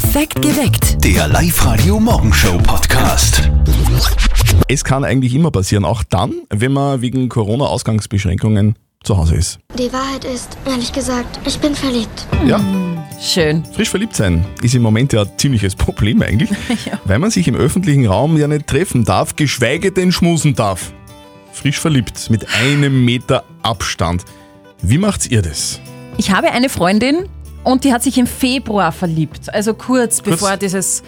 Perfekt geweckt. Der Live-Radio Morgenshow Podcast. Es kann eigentlich immer passieren, auch dann, wenn man wegen Corona-Ausgangsbeschränkungen zu Hause ist. Die Wahrheit ist, ehrlich gesagt, ich bin verliebt. Ja, Schön. frisch verliebt sein ist im Moment ja ein ziemliches Problem eigentlich, weil man sich im öffentlichen Raum ja nicht treffen darf, geschweige denn schmusen darf. Frisch verliebt, mit einem Meter Abstand. Wie macht ihr das? Ich habe eine Freundin und die hat sich im Februar verliebt. Also kurz, bevor dieses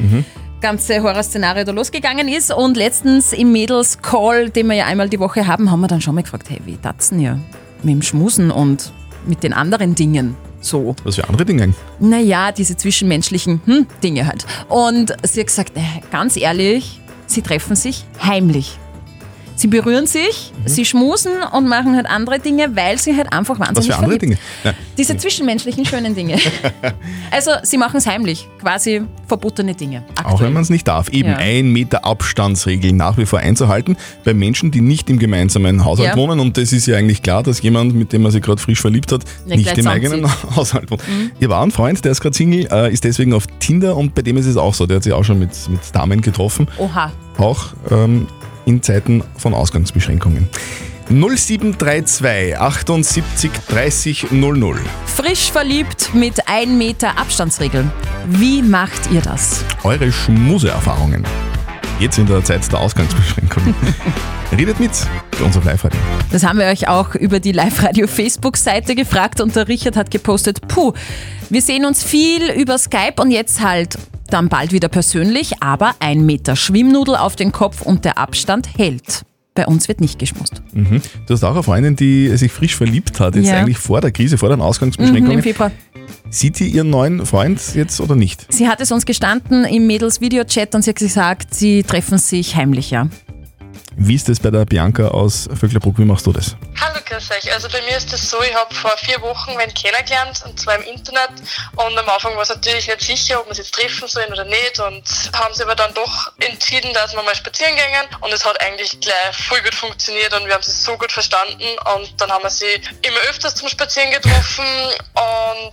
ganze Horrorszenario da losgegangen ist. Und letztens im Mädels-Call, den wir ja einmal die Woche haben, haben wir dann schon mal gefragt, hey, wie tat's denn ja mit dem Schmusen und mit den anderen Dingen so? Was für andere Dinge? Naja, diese zwischenmenschlichen hm, Dinge halt. Und sie hat gesagt, äh, ganz ehrlich, sie treffen sich heimlich. Sie berühren sich, sie schmusen und machen halt andere Dinge, weil sie halt einfach Was wahnsinnig für andere verliebt Dinge? Na, Diese zwischenmenschlichen schönen Dinge. also sie machen es heimlich, quasi verbotene Dinge. Auch aktuell. wenn man es nicht darf. Eben Ja. ein Meter Abstandsregel nach wie vor einzuhalten bei Menschen, die nicht im gemeinsamen Haushalt Ja. wohnen. Und das ist ja eigentlich klar, dass jemand, mit dem man sich gerade frisch verliebt hat, Ja, nicht im eigenen Haushalt wohnt. Ihr war ein Freund, der ist gerade Single, äh, ist deswegen auf Tinder und bei dem ist es auch so. Der hat sich auch schon mit, mit Damen getroffen. Oha. Auch ähm, in Zeiten von Ausgangsbeschränkungen. 0732 78 30 00. Frisch verliebt mit 1 Meter Abstandsregel. Wie macht ihr das? Eure Schmuseerfahrungen. Jetzt in der Zeit der Ausgangsbeschränkungen. Redet mit bei uns auf Live-Radio. Das haben wir euch auch über die Live-Radio-Facebook-Seite gefragt und der Richard hat gepostet, puh, wir sehen uns viel über Skype und jetzt halt dann bald wieder persönlich, aber ein Meter Schwimmnudel auf den Kopf und der Abstand hält. Bei uns wird nicht geschmust. Du hast auch eine Freundin, die sich frisch verliebt hat, jetzt Ja. eigentlich vor der Krise, vor den Mhm, Im Ausgangsbeschränkungen. Februar. Sieht sie ihren neuen Freund jetzt oder nicht? Sie hat es uns gestanden im Mädels-Video-Chat und sie hat gesagt, sie treffen sich heimlich, ja. Wie ist das bei der Bianca aus Vöcklerbruck? Wie machst du das? Hallo, euch. Also bei mir ist es so, ich habe vor vier Wochen wen kennengelernt, und zwar im Internet. Und am Anfang war es natürlich nicht sicher, ob wir uns jetzt treffen sollen oder nicht. Und haben sie aber dann doch entschieden, dass wir mal spazieren gehen. Und es hat eigentlich gleich voll gut funktioniert und wir haben sie so gut verstanden. Und dann haben wir sie immer öfters zum Spazieren getroffen. Und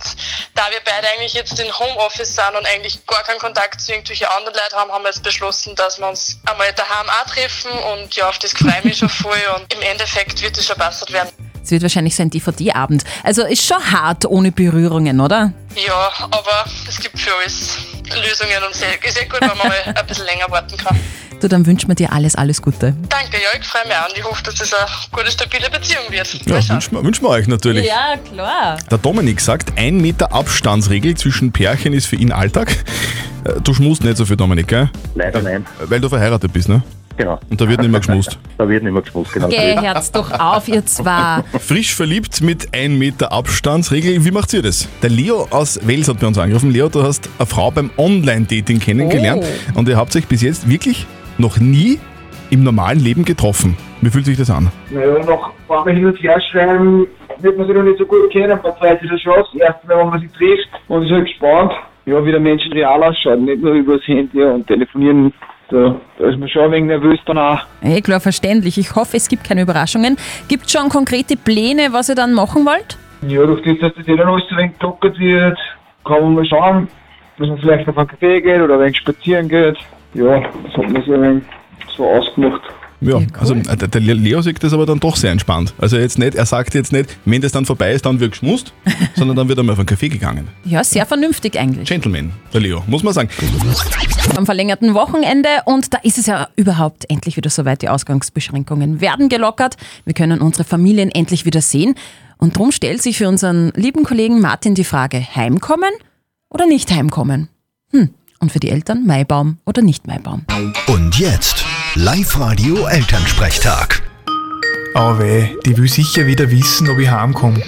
da wir beide eigentlich jetzt in Homeoffice sind und eigentlich gar keinen Kontakt zu irgendwelchen anderen Leuten haben, haben wir jetzt beschlossen, dass wir uns einmal daheim auch treffen. Und ja, auf das freue ich mich schon voll. Und im Endeffekt wird es schon besser werden. Es wird wahrscheinlich so ein DVD-Abend. Also ist schon hart ohne Berührungen, oder? Ja, aber es gibt für alles Lösungen und sehr, ist sehr gut, wenn man mal ein bisschen länger warten kann. Du, dann wünschen wir dir alles, alles Gute. Danke, ja, ich freue mich auch und ich hoffe, dass das eine gute, stabile Beziehung wird. Ja, wünschen wir, wünschen wir euch natürlich. Ja, klar. Der Dominik sagt, ein Meter Abstandsregel zwischen Pärchen ist für ihn Alltag. Äh, Du schmust nicht so viel, Dominik, gell? Leider nein. Weil du verheiratet bist, ne? Genau. Und da wird nicht mehr geschmust. Da wird nicht mehr geschmust, genau. Geh, Herz doch auf, ihr zwei. Frisch verliebt mit 1 Meter Abstandsregel. Wie macht ihr das? Der Leo aus Wels hat bei uns angerufen. Leo, du hast eine Frau beim Online-Dating kennengelernt Oh. und ihr habt euch bis jetzt wirklich noch nie im normalen Leben getroffen. Wie fühlt sich das an? Naja, nach einmal hin und her schreiben, wird man sich noch nicht so gut kennen. Bei zweit ist das schon das erste Mal, wenn man sich trifft. Und ich bin gespannt, ja, wie der Mensch real ausschaut. Nicht nur übers Handy und telefonieren. Da, da ist man schon ein wenig nervös dann auch. Eh, klar, verständlich. Ich hoffe, es gibt keine Überraschungen. Gibt schon konkrete Pläne, was ihr dann machen wollt? Ja, durch das, dass das eh dann alles so ein wenig gelockert wird, kann man mal schauen, dass man vielleicht auf einen Café geht oder ein wenig spazieren geht. Ja, das hat man so ein wenig so ausgemacht. Ja, cool. also äh, der der Leo sieht das aber dann doch sehr entspannt. Also jetzt nicht, er sagt jetzt nicht, wenn das dann vorbei ist, dann wird geschmust, sondern dann wird er mal auf einen Café gegangen. Ja, sehr vernünftig eigentlich. Gentleman, der Leo, muss man sagen. Am verlängerten Wochenende und da ist es ja überhaupt endlich wieder soweit. Die Ausgangsbeschränkungen werden gelockert. Wir können unsere Familien endlich wieder sehen. Und darum stellt sich für unseren lieben Kollegen Martin die Frage, heimkommen oder nicht heimkommen? Hm. Und für die Eltern Maibaum oder nicht Maibaum? Und jetzt Live-Radio Elternsprechtag. Aber weh, die will sicher wieder wissen, ob ich heimkomme.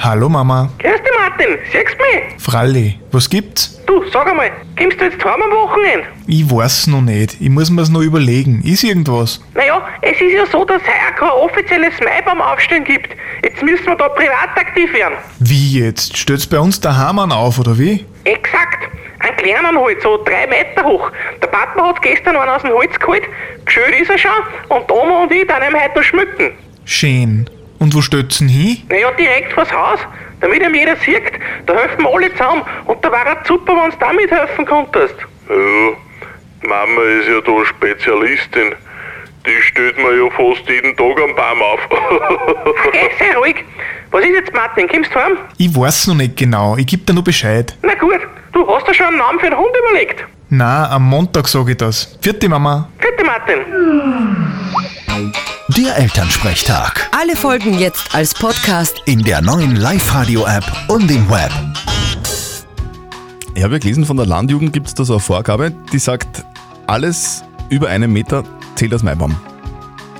Hallo Mama, Grüß dich, Martin. Siehst du mich? Fralli, was gibt's? Du, sag einmal, kommst du jetzt heim am Wochenende? Ich weiß noch nicht, ich muss mir's noch überlegen. Ist irgendwas? Naja, es ist ja so, dass es heuer kein offizielles Maibaum-Aufstellen gibt. Jetzt müssen wir da privat aktiv werden. Wie jetzt? Stellt's bei uns daheim an auf, oder wie? Exakt. Einen kleinen halt, so drei Meter hoch. Der Papa hat gestern einen aus dem Holz geholt. Geschönt ist er schon. Und Oma und ich dann ihm heute noch schmücken. Schön. Und wo stellt's ihn hin? Naja, direkt vors Haus. damit ihm jeder sieht. Da helfen wir alle zusammen und da wäre es super, wenn du da mithelfen könntest. Ja, Mama ist ja da Spezialistin. Die stellt mir ja fast jeden Tag am Baum auf. Okay, sei ruhig. Was ist jetzt, Martin? Kommst du heim? Ich weiß noch nicht genau, ich geb dir nur Bescheid. Na gut, du hast dir schon einen Namen für den Hund überlegt. Na, am Montag sage ich das. Vierte Mama. Bitte, Martin. Der Elternsprechtag. Alle Folgen jetzt als Podcast. In der neuen Live-Radio-App und im Web. Ich habe ja gelesen, von der Landjugend gibt es da so eine Vorgabe, die sagt, alles über einen Meter zählt als Maibaum.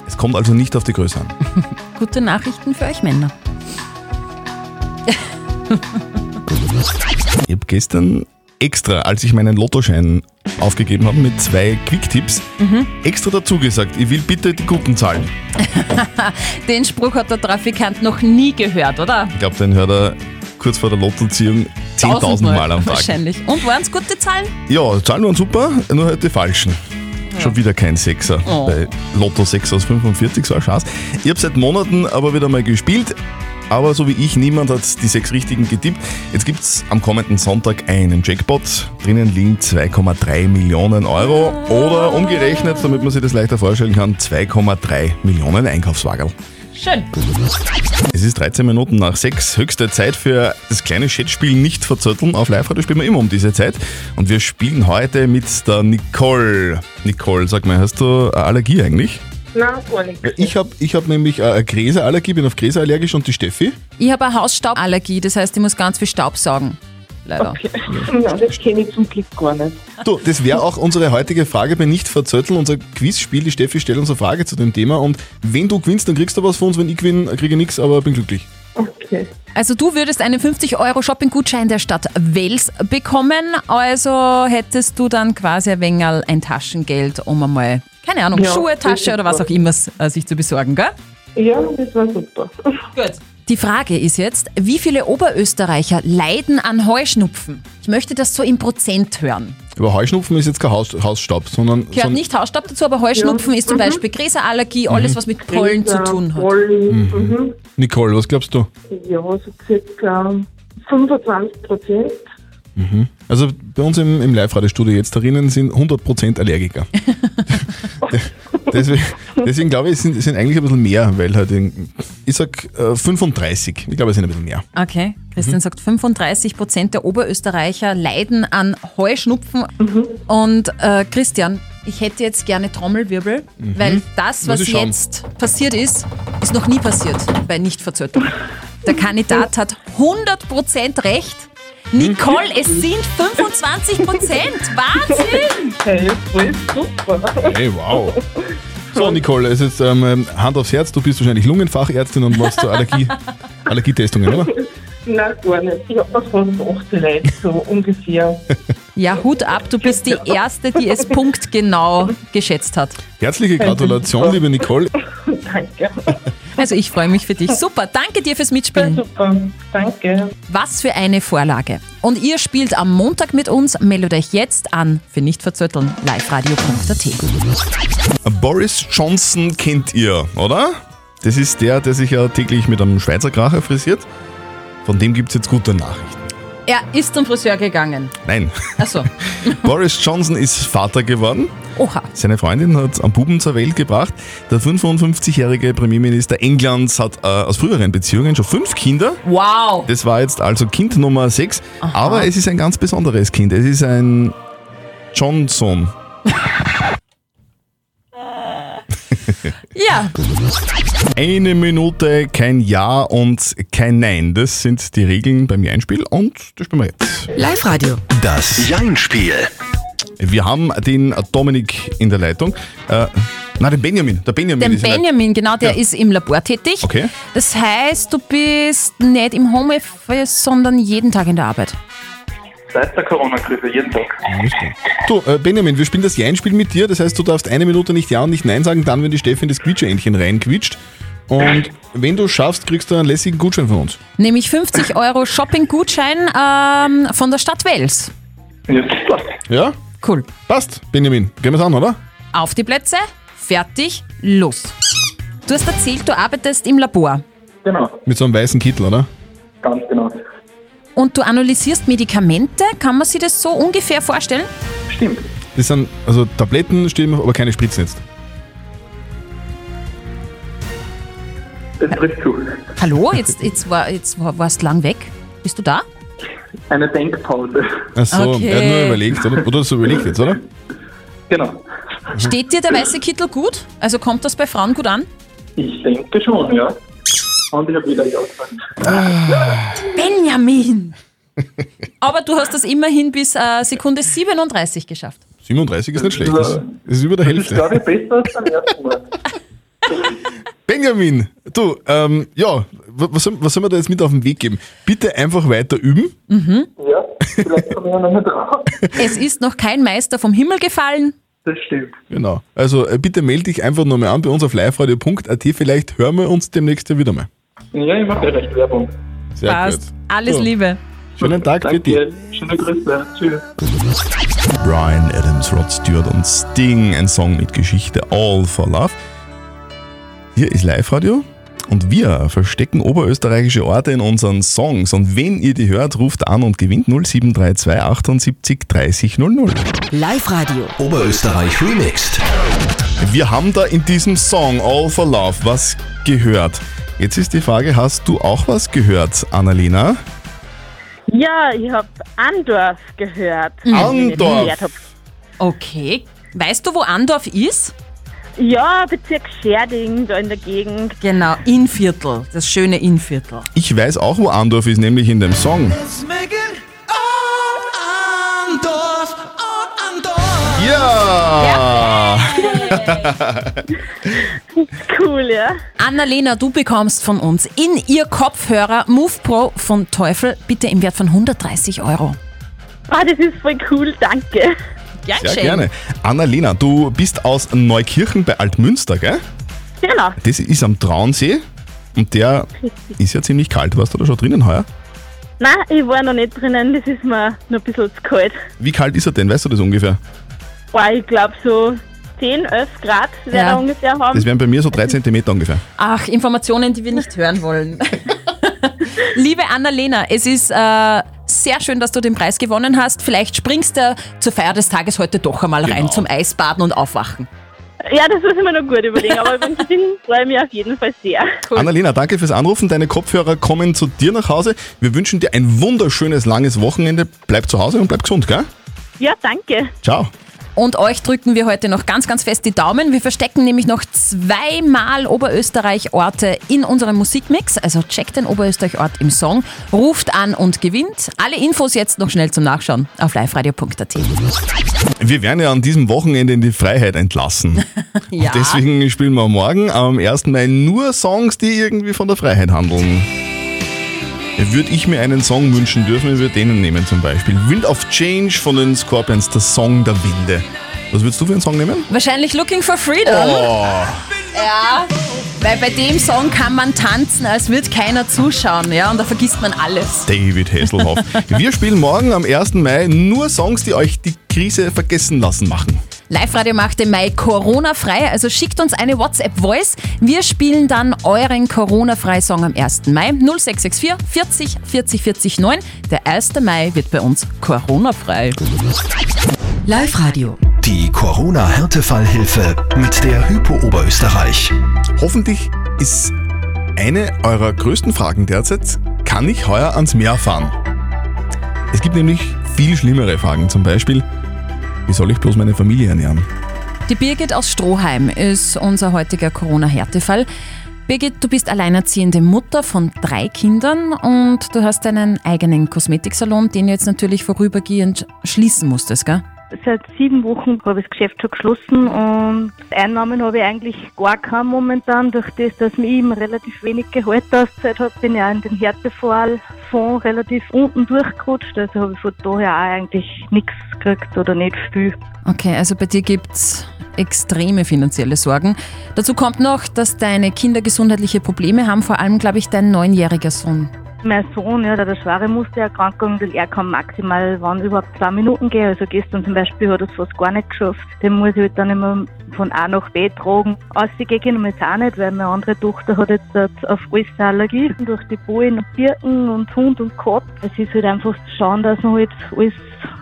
Es kommt also nicht auf die Größe an. Gute Nachrichten für euch Männer. Ich habe gestern extra, als ich meinen Lottoschein aufgegeben habe mit zwei Quick-Tipps, extra dazu gesagt, ich will bitte die guten Zahlen. Den Spruch hat der Trafikant noch nie gehört, oder? Ich glaube, den hört er kurz vor der Lottoziehung 10.000 Mal am Tag. Wahrscheinlich. Und waren es gute Zahlen? Ja, Zahlen waren super, nur halt die falschen. Schon wieder kein Sechser. Oh. Bei Lotto 6 aus 45, so eine Chance. Ich habe seit Monaten aber wieder mal gespielt. Aber so wie ich, niemand hat die sechs richtigen getippt. Jetzt gibt es am kommenden Sonntag einen Jackpot. Drinnen liegen 2,3 Millionen Euro. Oder umgerechnet, damit man sich das leichter vorstellen kann, 2,3 Millionen Einkaufswagen. Schön. Es ist 13 Minuten nach 6. Höchste Zeit für das kleine Chatspiel nicht verzötteln. Auf Live-Radio spielen wir immer um diese Zeit. Und wir spielen heute mit der Nicole. Nicole, sag mal, hast du eine Allergie eigentlich? Nein, gar nicht. Ich habe ich hab nämlich eine Gräserallergie, bin auf Gräser allergisch und die Steffi. Ich habe eine Hausstauballergie, das heißt, ich muss ganz viel Staub saugen. Leider. Ja, das kenne ich zum Glück gar nicht. Du, das wäre auch unsere heutige Frage bei Nicht verzötteln, unser Quizspiel. Die Steffi stellt uns eine Frage zu dem Thema und wenn du gewinnst, dann kriegst du was von uns. Wenn ich gewinne, kriege ich nichts, aber bin glücklich. Okay. Also du würdest einen 50 Euro Shopping-Gutschein der Stadt Wels bekommen, also hättest du dann quasi ein wenig ein Taschengeld, um einmal, keine Ahnung, Ja, Schuhe, Tasche oder was auch immer äh, sich zu besorgen, gell? Ja, das war super. Gut. Die Frage ist jetzt, wie viele Oberösterreicher leiden an Heuschnupfen? Ich möchte das so im Prozent hören. Aber Heuschnupfen ist jetzt kein Haus, Hausstaub, sondern. Gehört sondern nicht Hausstaub dazu, aber Heuschnupfen ist zum Beispiel Gräserallergie, alles was mit Pollen zu tun hat. Pollen, mhm. Nicole, was glaubst du? Ja, so circa 25 Prozent. Also bei uns im, im Live-Radio-Studio jetzt darinnen sind 100% Allergiker. deswegen, deswegen glaube ich, es sind, sind eigentlich ein bisschen mehr, weil halt, in- ich sag äh, 35. Ich glaube, es sind ein bisschen mehr. Okay, Christian sagt, 35 Prozent der Oberösterreicher leiden an Heuschnupfen. Und äh, Christian, ich hätte jetzt gerne Trommelwirbel, weil das, was jetzt passiert ist, ist noch nie passiert bei Nichtverzötteln. Der Kandidat hat 100 Prozent recht. Nicole, es sind 25 Prozent. Wahnsinn! Hey, super. Hey, wow. So, Nicole, es ist ähm, Hand aufs Herz, du bist wahrscheinlich Lungenfachärztin und machst so Allergie, Allergietestungen, oder? Nein, gar nicht. Ich habe das von 18 Leuten so ungefähr. Ja, Hut ab, du bist die Erste, die es punktgenau geschätzt hat. Herzliche Gratulation, liebe Nicole. Danke. Also ich freue mich für dich. Super, danke dir fürs Mitspielen. Super. Danke. Was für eine Vorlage. Und ihr spielt am Montag mit uns. Meldet euch jetzt an für nicht verzötteln liveradio.at. Boris Johnson kennt ihr, oder? Das ist der, der sich ja täglich mit einem Schweizer Kracher frisiert. Von dem gibt es jetzt gute Nachrichten. Er ist zum Friseur gegangen. Nein, Achso. Boris Johnson ist Vater geworden. Oha. Seine Freundin hat einen Buben zur Welt gebracht. Der 55-jährige Premierminister Englands hat äh, aus früheren Beziehungen schon fünf Kinder. Wow. Das war jetzt also Kind Nummer sechs. Aber es ist ein ganz besonderes Kind. Es ist ein Johnson. Ja, Eine Minute, kein Ja und kein Nein. Das sind die Regeln beim Einspiel und das spielen wir jetzt. Live-Radio. Das Jein-Spiel. Wir haben den Dominik in der Leitung. Äh, nein, den Benjamin. Der Benjamin den ist in der- Benjamin, genau, der Ja. ist im Labor tätig. Okay. Das heißt, du bist nicht im Homeoffice, sondern jeden Tag in der Arbeit. Seit der Corona-Krise, jeden Tag. Klar. Du, äh, Benjamin, wir spielen das Ja-Spiel mit dir. Das heißt, du darfst eine Minute nicht Ja und nicht Nein sagen, dann, wenn die Steffi in das Quietscheentchen reinquietscht. Und wenn du schaffst, kriegst du einen lässigen Gutschein von uns. Nämlich 50 Euro Shopping-Gutschein ähm, von der Stadt Wels. Ja, super. Ja? Cool. Passt, Benjamin. Gehen wir's an, oder? Auf die Plätze, fertig, los. Du hast erzählt, du arbeitest im Labor. Genau. Mit so einem weißen Kittel, oder? Ganz genau. Und du analysierst Medikamente, kann man sich das so ungefähr vorstellen? Stimmt. Das sind also Tabletten, stehen aber keine Spritzen jetzt. Das trifft zu. Hallo, jetzt, jetzt, war, jetzt war, warst du lang weg. Bist du da? Eine Denkpause. Ach so, Okay. er hat nur überlegt, oder? Oder so überlegt jetzt, oder? Genau. Steht dir der weiße Kittel gut? Also kommt das bei Frauen gut an? Ich denke schon, ja. Und ich habe wieder Ja gesagt. Benjamin! Aber du hast das immerhin bis äh, Sekunde 37 geschafft. 37 ist nicht schlecht. Das ist über der Das ist, Hälfte. glaube ich, besser als beim ersten Mal. Benjamin, du, ähm, ja, wa- was, soll- was soll man da jetzt mit auf den Weg geben? Bitte einfach weiter üben. Ja, vielleicht komme ich ja noch nicht drauf. Es ist noch kein Meister vom Himmel gefallen. Das stimmt. Genau. Also äh, bitte melde dich einfach nochmal an bei uns auf liveradio.at. Vielleicht hören wir uns demnächst ja wieder mal. Ja, ich mache recht Werbung. Sehr Passt. gut. Alles So. Liebe. Schönen Tag für dich. Danke. Schöne Grüße. Tschüss. Brian Adams, Rod Stewart und Sting, ein Song mit Geschichte All for Love. Hier ist Live-Radio und wir verstecken oberösterreichische Orte in unseren Songs. Und wenn ihr die hört, ruft an und gewinnt 0732 78 30 00. Live-Radio. Oberösterreich remixed. Wir haben da in diesem Song All for Love was gehört. Jetzt ist die Frage, hast du auch was gehört, Annalena? Ja, ich habe Andorf gehört. Andorf. Okay. Weißt du, wo Andorf ist? Ja, Bezirk Scherding, da in der Gegend. Genau, Innviertel. Das schöne Innviertel. Ich weiß auch, wo Andorf ist, nämlich in dem Song. Ja! Cool, ja. Annalena, du bekommst von uns in ihr Kopfhörer Move Pro von Teufel, bitte im Wert von 130 Euro. Ah, das ist voll cool, danke. Gern Sehr gerne. Annalena, du bist aus Neukirchen bei Altmünster, gell? Genau. Das ist am Traunsee und der ist ja ziemlich kalt. Warst du da schon drinnen heuer? Nein, ich war noch nicht drinnen, das ist mir noch ein bisschen zu kalt. Wie kalt ist er denn? Weißt du das ungefähr? Boah, ich glaube so 10, 11 Grad wird Ja. er ungefähr haben. Das wären bei mir so drei Zentimeter ungefähr. Ach, Informationen, die wir nicht hören wollen. Liebe Annalena, es ist äh, sehr schön, dass du den Preis gewonnen hast. Vielleicht springst du zur Feier des Tages heute doch einmal rein Genau. zum Eisbaden und Aufwachen. Ja, das muss ich mir noch gut überlegen, aber über den Gewinn freue ich mich auf jeden Fall sehr. Annalena, danke fürs Anrufen. Deine Kopfhörer kommen zu dir nach Hause. Wir wünschen dir ein wunderschönes, langes Wochenende. Bleib zu Hause und bleib gesund, gell? Ja, danke. Ciao. Und euch drücken wir heute noch ganz, ganz fest die Daumen. Wir verstecken nämlich noch zweimal Oberösterreich-Orte in unserem Musikmix. Also checkt den Oberösterreich-Ort im Song, ruft an und gewinnt. Alle Infos jetzt noch schnell zum Nachschauen auf liveradio.at. Wir werden ja an diesem Wochenende in die Freiheit entlassen. Ja. Deswegen spielen wir morgen am 1. Mai nur Songs, die irgendwie von der Freiheit handeln. Würde ich mir einen Song wünschen dürfen, ich würde denen nehmen zum Beispiel. Wind of Change von den Scorpions, der Song der Winde. Was würdest du für einen Song nehmen? Wahrscheinlich Looking for Freedom. Oh, Ja, weil bei dem Song kann man tanzen, als würde keiner zuschauen, ja, und da vergisst man alles. David Hasselhoff. Wir spielen morgen am 1. Mai nur Songs, die euch die Krise vergessen lassen machen. Live-Radio macht im Mai Corona-frei, also schickt uns eine WhatsApp-Voice. Wir spielen dann euren Corona-frei-Song am 1. Mai 0664 40 40 40 9. Der 1. Mai wird bei uns Corona-frei. Live-Radio. Die Corona-Härtefallhilfe mit der Hypo Oberösterreich. Hoffentlich ist eine eurer größten Fragen derzeit, kann ich heuer ans Meer fahren? Es gibt nämlich viel schlimmere Fragen, zum Beispiel, wie soll ich bloß meine Familie ernähren? Die Birgit aus Stroheim ist unser heutiger Corona-Härtefall. Birgit, du bist alleinerziehende Mutter von drei Kindern und du hast einen eigenen Kosmetiksalon, den du jetzt natürlich vorübergehend schließen musstest, gell? Seit sieben Wochen habe ich das Geschäft schon geschlossen und Einnahmen habe ich eigentlich gar keine momentan. Durch das, dass mir eben relativ wenig Gehalt ausgezahlt habe, bin ich auch in den Härtefallfonds relativ unten durchgerutscht. Also habe ich von daher auch eigentlich nichts gekriegt oder nicht viel. Okay, also bei dir gibt's extreme finanzielle Sorgen. Dazu kommt noch, dass deine Kinder gesundheitliche Probleme haben, vor allem, glaube ich, dein neunjähriger Sohn. Mein Sohn, ja, der hat eine schwere Mustererkrankung, er kann maximal, wann überhaupt zwei Minuten gehen. Also gestern zum Beispiel hat er es fast gar nicht geschafft. Den muss ich halt dann immer von A nach B tragen. Ausgehen wir jetzt auch nicht, weil meine andere Tochter hat jetzt auf alles eine Allergie. Durch die Bullen und Birken und Hund und Katz. Es ist halt einfach zu schauen, dass man halt alles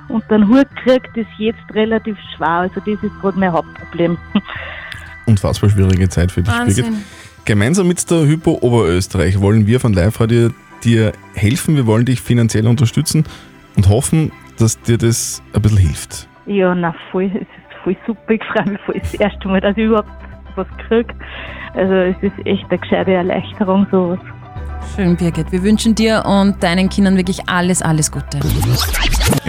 unter den Hut kriegt, ist jetzt relativ schwer. Also das ist gerade mein Hauptproblem. Unfassbar schwierige Zeit für dich, Wahnsinn. Birgit. Gemeinsam mit der Hypo Oberösterreich wollen wir von Live Radio dir helfen. Wir wollen dich finanziell unterstützen und hoffen, dass dir das ein bisschen hilft. Ja, na voll, es ist voll super. Ich freue mich voll das erste Mal, dass ich überhaupt was kriege. Also es ist echt eine gescheite Erleichterung, sowas. Schön, Birgit. Wir wünschen dir und deinen Kindern wirklich alles, alles Gute.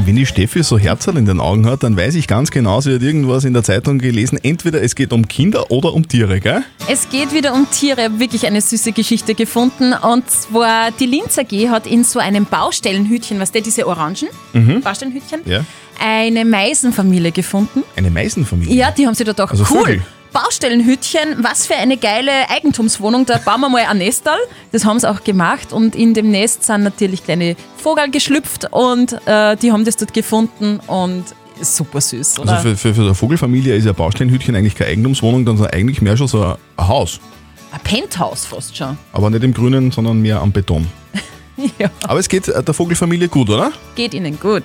Wenn die Steffi so Herzl in den Augen hat, dann weiß ich ganz genau, sie hat irgendwas in der Zeitung gelesen. Entweder es geht um Kinder oder um Tiere, gell? Es geht wieder um Tiere, wirklich eine süße Geschichte gefunden. Und zwar die Linz AG hat in so einem Baustellenhütchen, was der diese Orangen, Mhm. Baustellenhütchen, Ja. eine Meisenfamilie gefunden. Eine Meisenfamilie. Ja, die haben sich da gedacht, Also cool. Vögel. Baustellenhütchen, was für eine geile Eigentumswohnung, da bauen wir mal ein Nestal. Das haben sie auch gemacht und in dem Nest sind natürlich kleine Vogel geschlüpft und äh, die haben das dort gefunden und super süß, oder? Also für, für, für eine Vogelfamilie ist ja Baustellenhütchen eigentlich keine Eigentumswohnung, dann ist eigentlich mehr schon so ein Haus. ein Penthouse fast schon. Aber nicht im Grünen, sondern mehr am Beton. Ja. Aber es geht äh, der Vogelfamilie gut, oder? Geht ihnen gut.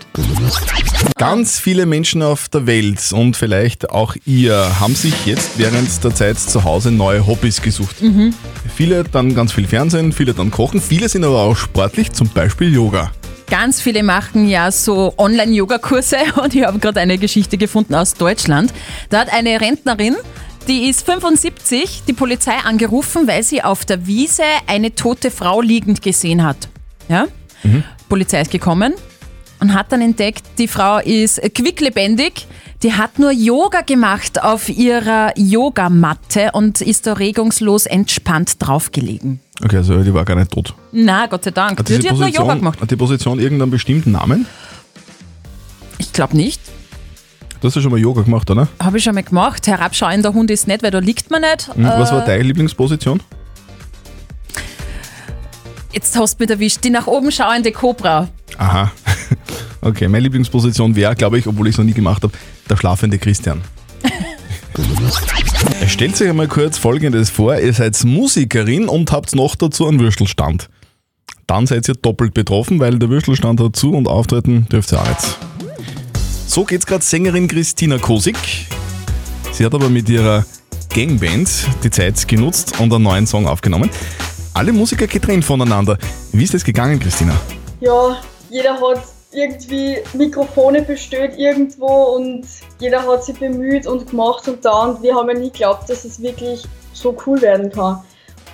Ganz viele Menschen auf der Welt und vielleicht auch ihr haben sich jetzt während der Zeit zu Hause neue Hobbys gesucht. Mhm. Viele dann ganz viel Fernsehen, viele dann kochen, viele sind aber auch sportlich, zum Beispiel Yoga. Ganz viele machen ja so Online-Yoga-Kurse und ich habe gerade eine Geschichte gefunden aus Deutschland. Da hat eine Rentnerin, die ist 75, die Polizei angerufen, weil sie auf der Wiese eine tote Frau liegend gesehen hat. Ja? Polizei ist gekommen und hat dann entdeckt, die Frau ist quicklebendig. Die hat nur Yoga gemacht auf ihrer Yogamatte und ist da regungslos entspannt draufgelegen. Okay, also die war gar nicht tot. Na, Gott sei Dank. Hat Die, die hat nur Yoga gemacht. hat die Position irgendeinen bestimmten Namen? Ich glaube nicht. Du hast ja schon mal Yoga gemacht, oder? Habe ich schon mal gemacht. Herabschauender Hund ist nicht, weil da liegt man nicht. Mhm. Was Äh, war deine Lieblingsposition? Jetzt hast du mich erwischt. Die nach oben schauende Cobra. Aha. Okay, meine Lieblingsposition wäre, glaube ich, obwohl ich es noch nie gemacht habe, der schlafende Christian. Stellt euch einmal kurz Folgendes vor. Ihr seid Musikerin und habt noch dazu einen Würstelstand. Dann seid ihr doppelt betroffen, weil der Würstelstand hat zu und auftreten dürft ihr auch nicht. So geht's gerade Sängerin Christina Kosik. Sie hat aber mit ihrer Gangband die Zeit genutzt und einen neuen Song aufgenommen. Alle Musiker getrennt voneinander. Wie ist das gegangen, Christina? Ja, jeder hat irgendwie Mikrofone bestellt irgendwo und jeder hat sich bemüht und gemacht und da und wir haben ja nie geglaubt, dass es wirklich so cool werden kann.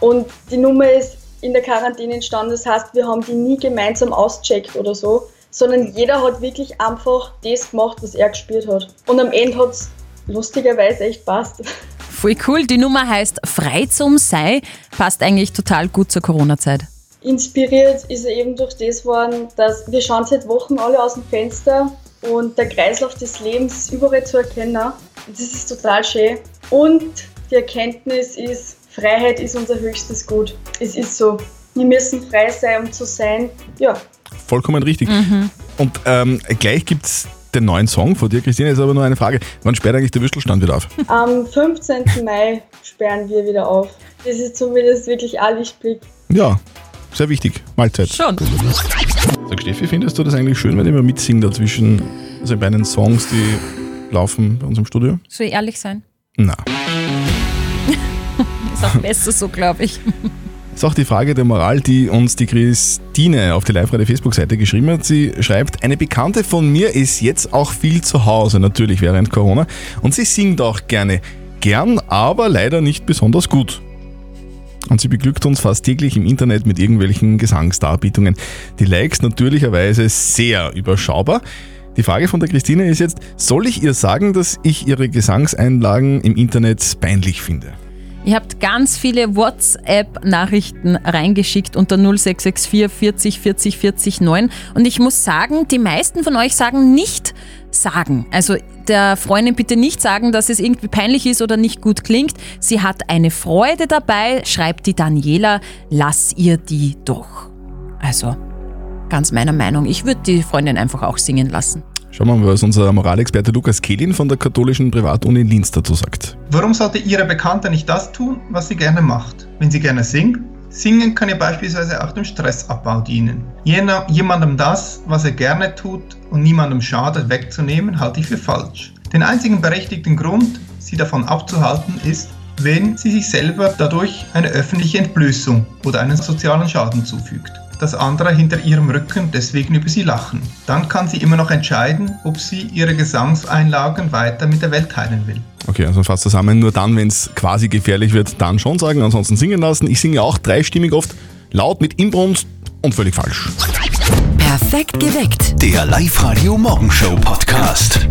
Und die Nummer ist in der Quarantäne entstanden, das heißt, wir haben die nie gemeinsam auscheckt oder so, sondern jeder hat wirklich einfach das gemacht, was er gespielt hat. Und am Ende hat es lustigerweise echt passt. Voll cool. Die Nummer heißt Frei zum Sei. Passt eigentlich total gut zur Corona-Zeit. Inspiriert ist er eben durch das worden, dass wir schauen seit Wochen alle aus dem Fenster und der Kreislauf des Lebens ist überall zu erkennen. Und das ist total schön. Und die Erkenntnis ist, Freiheit ist unser höchstes Gut. Es ist so. Wir müssen frei sein, um zu sein. Ja, Vollkommen richtig. Und ähm, gleich gibt's den neuen Song von dir, Christina. Ist aber nur eine Frage. Wann sperrt eigentlich der Würstelstand wieder auf? am 15. Mai sperren wir wieder auf. Das ist zumindest wirklich ein Lichtblick. Ja, sehr wichtig. Mahlzeit. Schon. Sag Steffi, findest du das eigentlich schön, wenn ich immer mitsinge dazwischen, also bei den Songs, die laufen bei uns im Studio? Soll ich ehrlich sein? Na. Ist auch besser so, glaube ich. Ist auch die Frage der Moral, die uns die Christine auf die Live-Radio-Facebook-Seite geschrieben hat. Sie schreibt, eine Bekannte von mir ist jetzt auch viel zu Hause, natürlich während Corona. Und sie singt auch gerne. Gern, aber leider nicht besonders gut. Und sie beglückt uns fast täglich im Internet mit irgendwelchen Gesangsdarbietungen. Die Likes natürlicherweise sehr überschaubar. Die Frage von der Christine ist jetzt, soll ich ihr sagen, dass ich ihre Gesangseinlagen im Internet peinlich finde? Ihr habt ganz viele WhatsApp-Nachrichten reingeschickt unter 0664 40 40 40 9 und ich muss sagen, die meisten von euch sagen nicht sagen. Also der Freundin bitte nicht sagen, dass es irgendwie peinlich ist oder nicht gut klingt. Sie hat eine Freude dabei, schreibt die Daniela, lass ihr die doch. Also, ganz meiner Meinung. Ich würde die Freundin einfach auch singen lassen. Schauen wir mal, was unser Moralexperte Lukas Kehlin von der katholischen Privatuni in Linz dazu sagt. Warum sollte Ihre Bekannte nicht das tun, was sie gerne macht? Wenn sie gerne singt, Singen kann ja beispielsweise auch dem Stressabbau dienen. Jener, jemandem das, was er gerne tut und niemandem schadet, wegzunehmen, halte ich für falsch. Den einzigen berechtigten Grund, sie davon abzuhalten, ist, wenn sie sich selber dadurch eine öffentliche Entblößung oder einen sozialen Schaden zufügt dass andere hinter ihrem Rücken deswegen über sie lachen. Dann kann sie immer noch entscheiden, ob sie ihre Gesangseinlagen weiter mit der Welt teilen will. Okay, also fast zusammen, nur dann, wenn es quasi gefährlich wird, dann schon sagen, ansonsten singen lassen. Ich singe auch dreistimmig oft, laut mit Inbrunst und völlig falsch. Perfekt geweckt. Der Live-Radio Morgenshow Podcast.